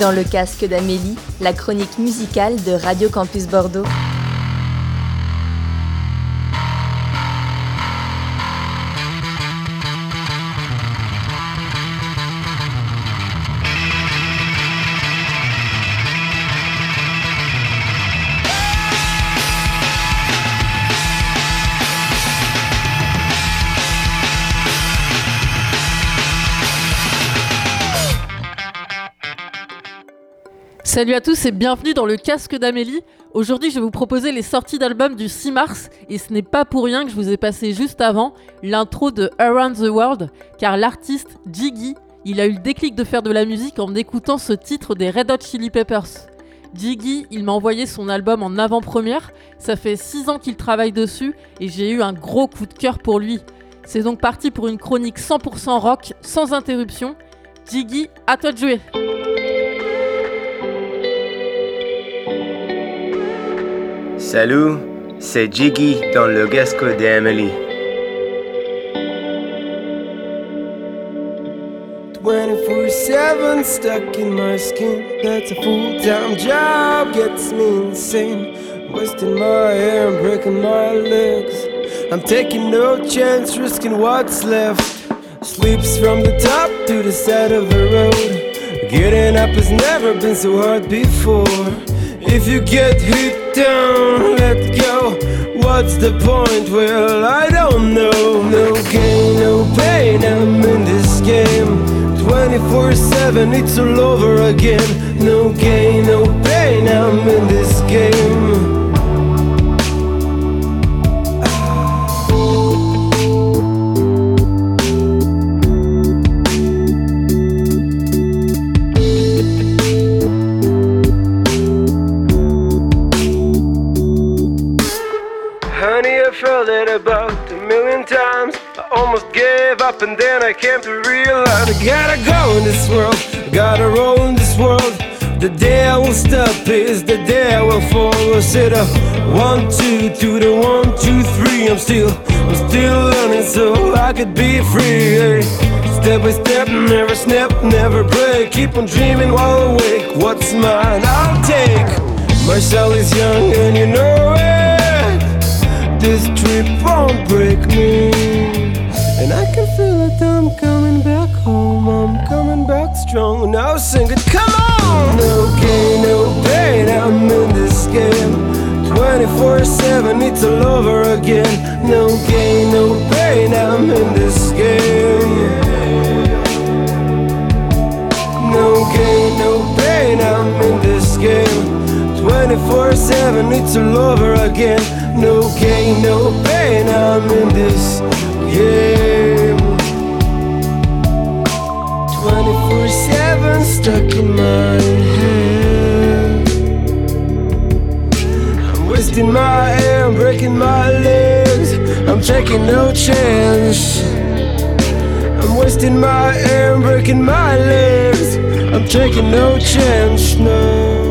Dans le casque d'Amélie, la chronique musicale de Radio Campus Bordeaux. Salut à tous et bienvenue dans le casque d'Amélie. Aujourd'hui, je vais vous proposer les sorties d'albums du 6 mars et ce n'est pas pour rien que je vous ai passé juste avant l'intro de Around the World car l'artiste Jiggy, il a eu le déclic de faire de la musique en écoutant ce titre des Red Hot Chili Peppers. Jiggy, il m'a envoyé son album en avant-première, ça fait 6 ans qu'il travaille dessus et j'ai eu un gros coup de cœur pour lui. C'est donc parti pour une chronique 100% rock, sans interruption. Jiggy, à toi de jouer! Salut, c'est Jiggy dans le casque d'Amélie. 24-7 stuck in my skin. That's a full-time job, gets me insane. Wasting my hair and breaking my legs. I'm taking no chance, risking what's left. Sweeps from the top to the side of the road. Getting up has never been so hard before if you get hit down, let go. What's the point? Well, I don't know. No gain, no pain. I'm in this game. 24 7, it's all over again. No gain, no pain. I'm in this game. Up and then I came to realize I gotta go in this world, gotta roll in this world. The day I will stop is the day I will fall. I said a one, two, to the one, two, three. I'm still, I'm still learning so I could be free. Step by step, never snap, never break. Keep on dreaming while awake. What's mine, I'll take. Marshall is young and you know it this trip won't break me. And I can feel it, I'm coming back home. I'm coming back strong. Now sing it, come on! No gain, no pain, I'm in this game. 24 7, it's all over again. No gain, no pain, I'm in this game. No gain, no pain, I'm in this game. 24 7, it's all over again. No gain, no pain, I'm in this game. 24 7 stuck in my head. I'm wasting my air, I'm breaking my legs. I'm taking no chance. I'm wasting my air, I'm breaking my legs. I'm taking no chance, no.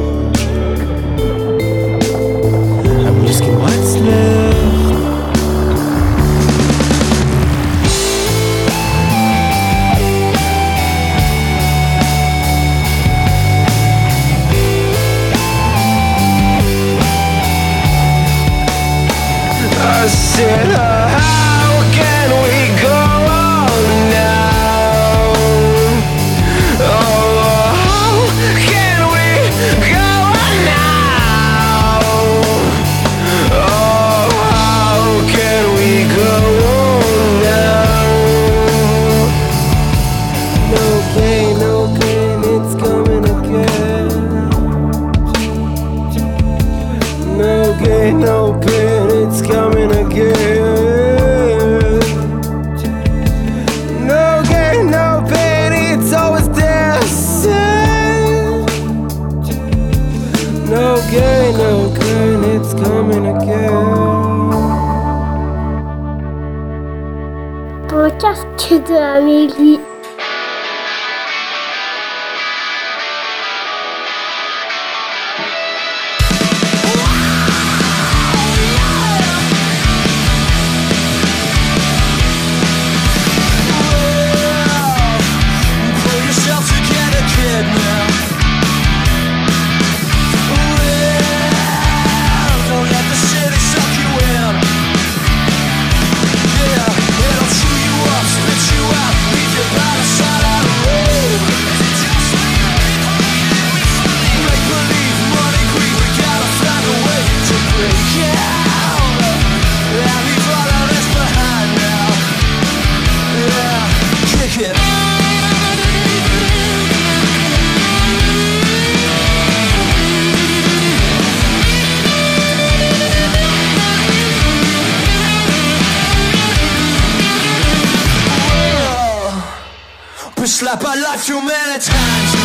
Slap I life too many times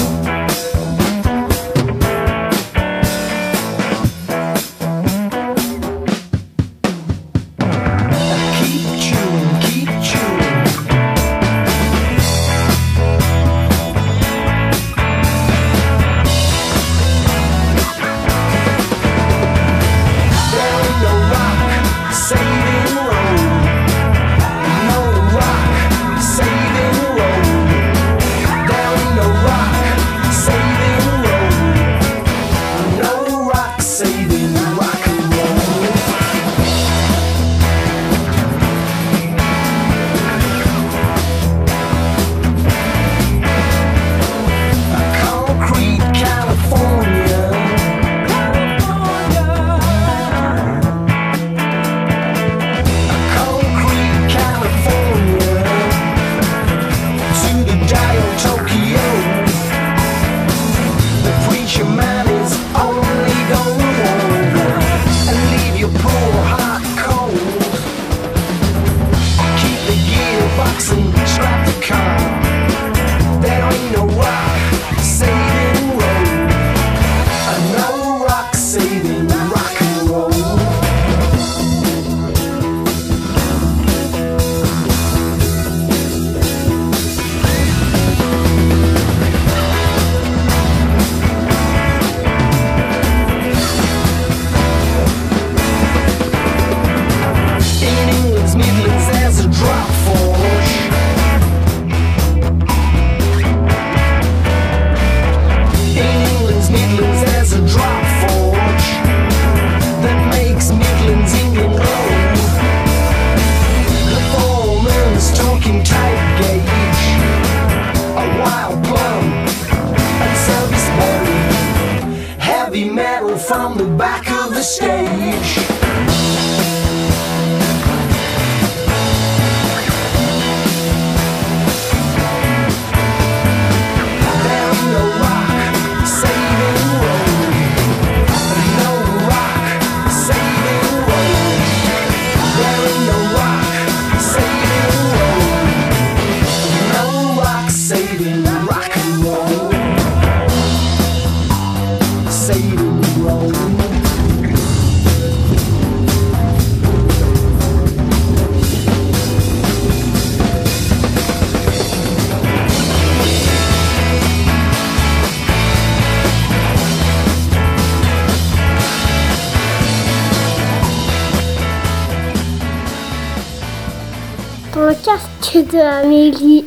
C'était Amélie.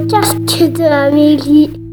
casque de Amélie.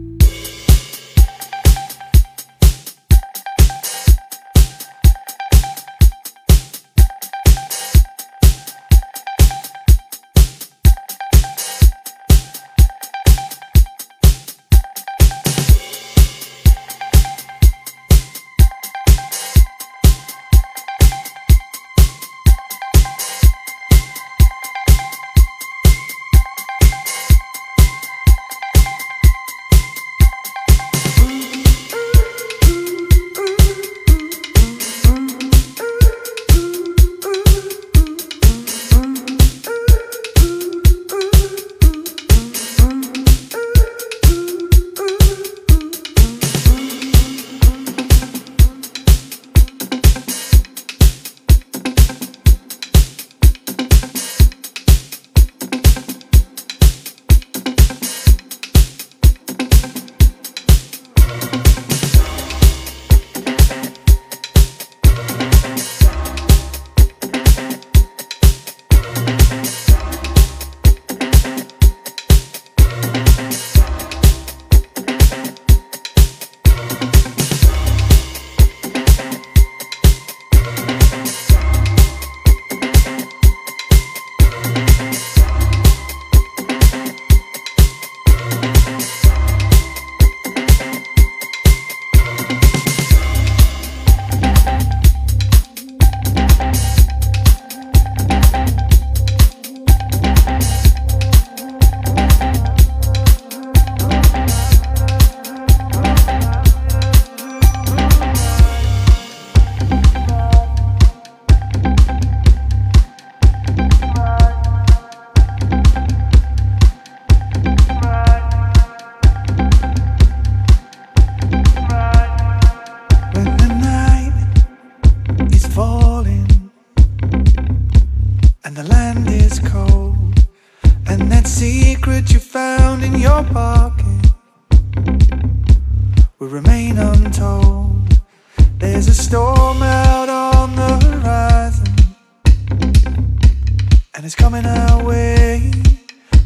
away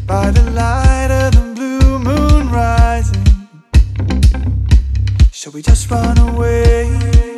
by the light of the blue moon rising. Shall we just run away?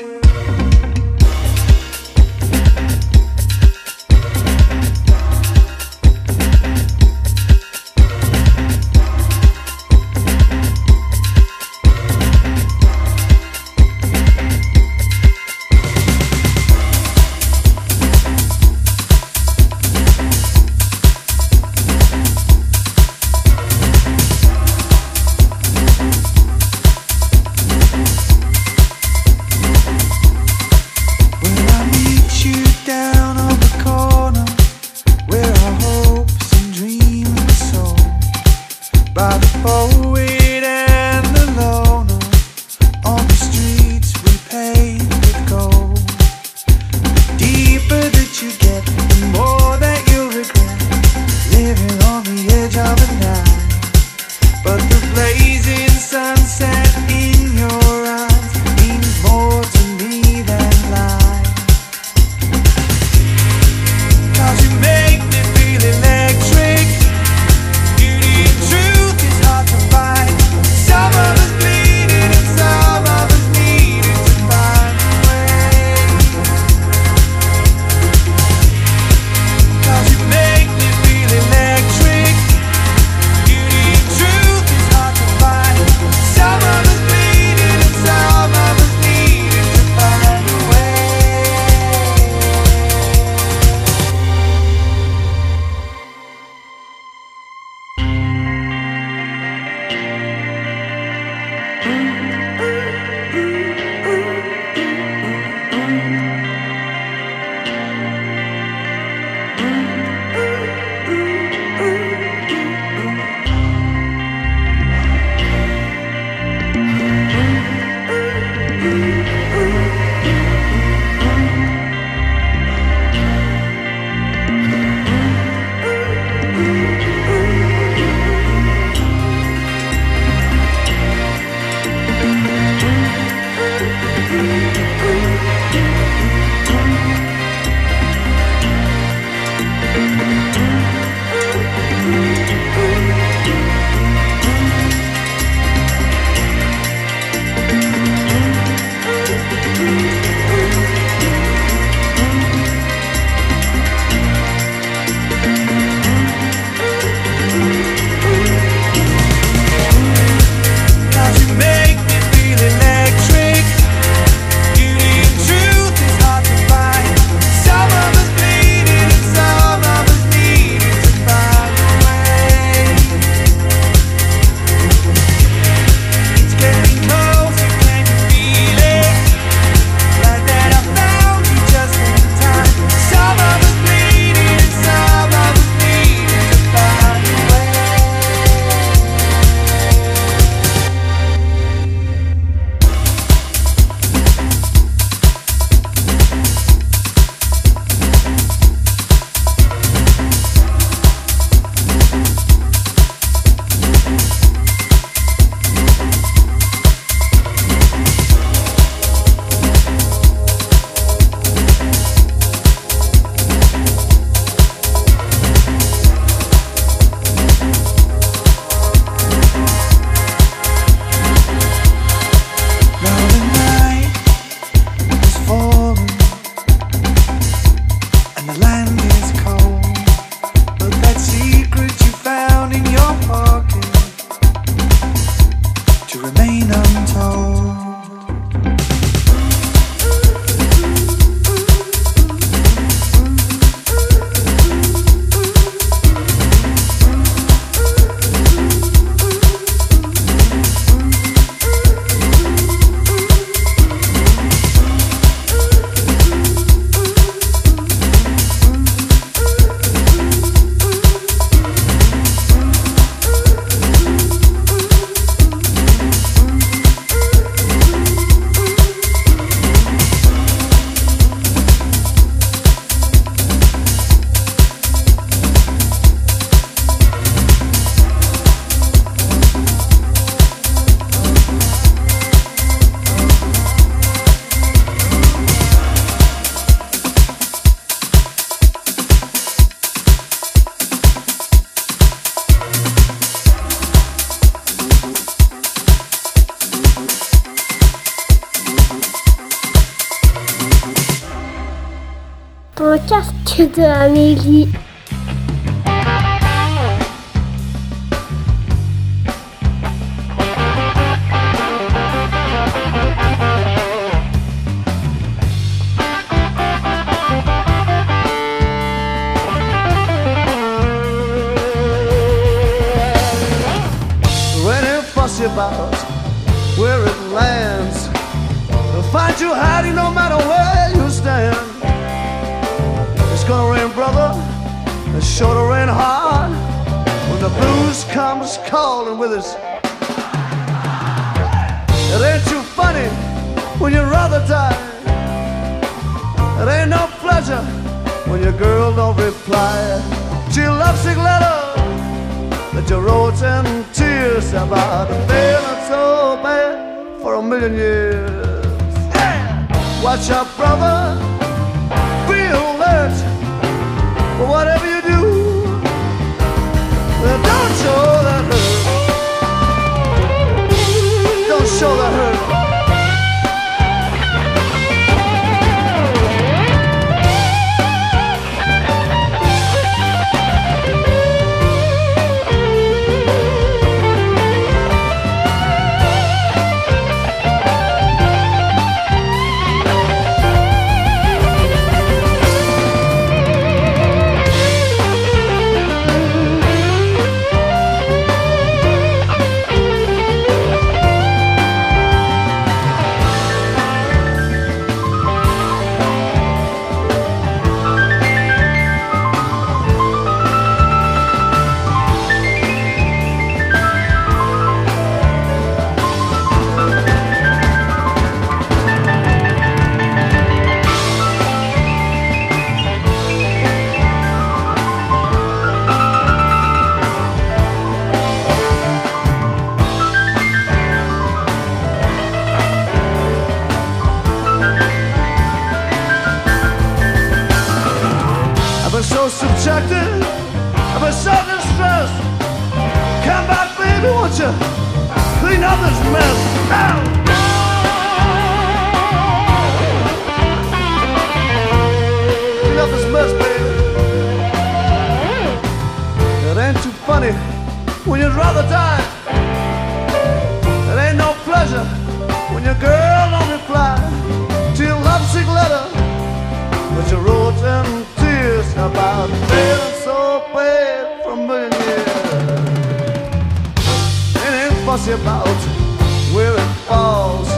Amélie. de Amélie. With. It ain't too funny when you'd rather die. It ain't no pleasure when your girl don't reply to your lovesick letter that you wrote in tears about feeling so bad for a million years. Yeah. Watch out, brother. Be alert. But whatever you do, don't show that Allah'ım. attracted of a sudden stress. Come back, baby, won't you? Clean up this mess now. Clean up baby. It ain't too funny when you'd rather die. It ain't no pleasure when your girl don't reply to your lovesick letter, that you wrote and about feeling so bad from million years. And it's fussy about where it falls.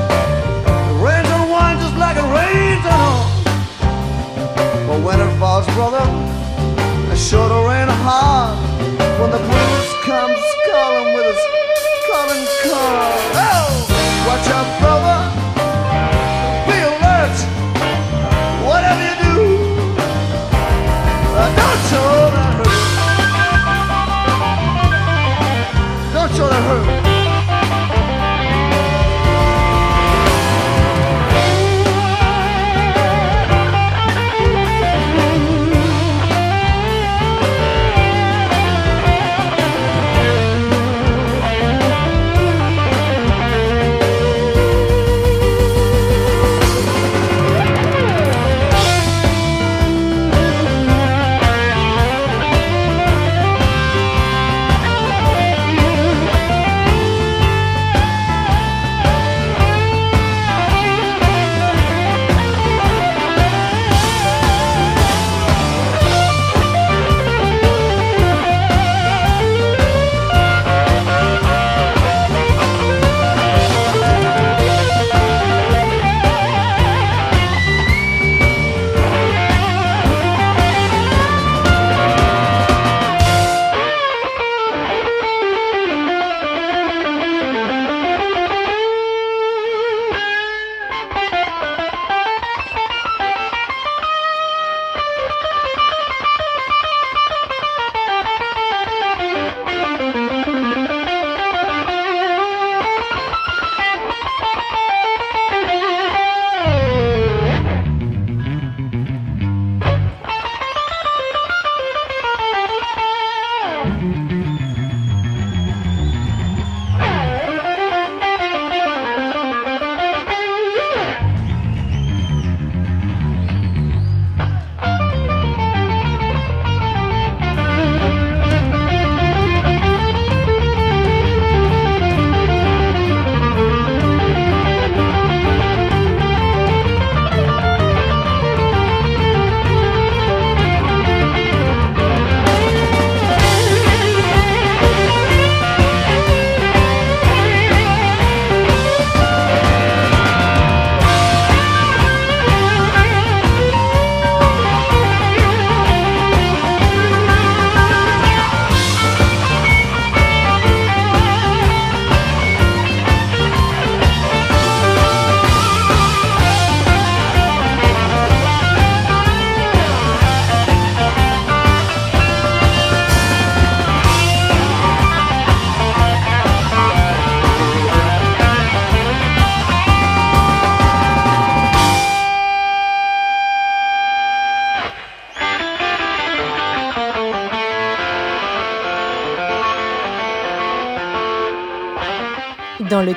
It rains on one just like it rains on all. But when it falls, brother, it sure to rain hard when the